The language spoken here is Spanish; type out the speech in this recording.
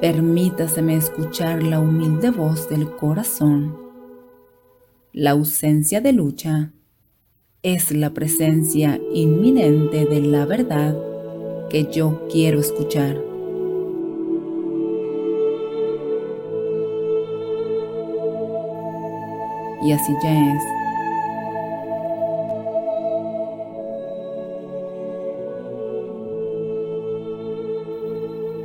Permítaseme escuchar la humilde voz del corazón. La ausencia de lucha es la presencia inminente de la verdad que yo quiero escuchar. Y así ya es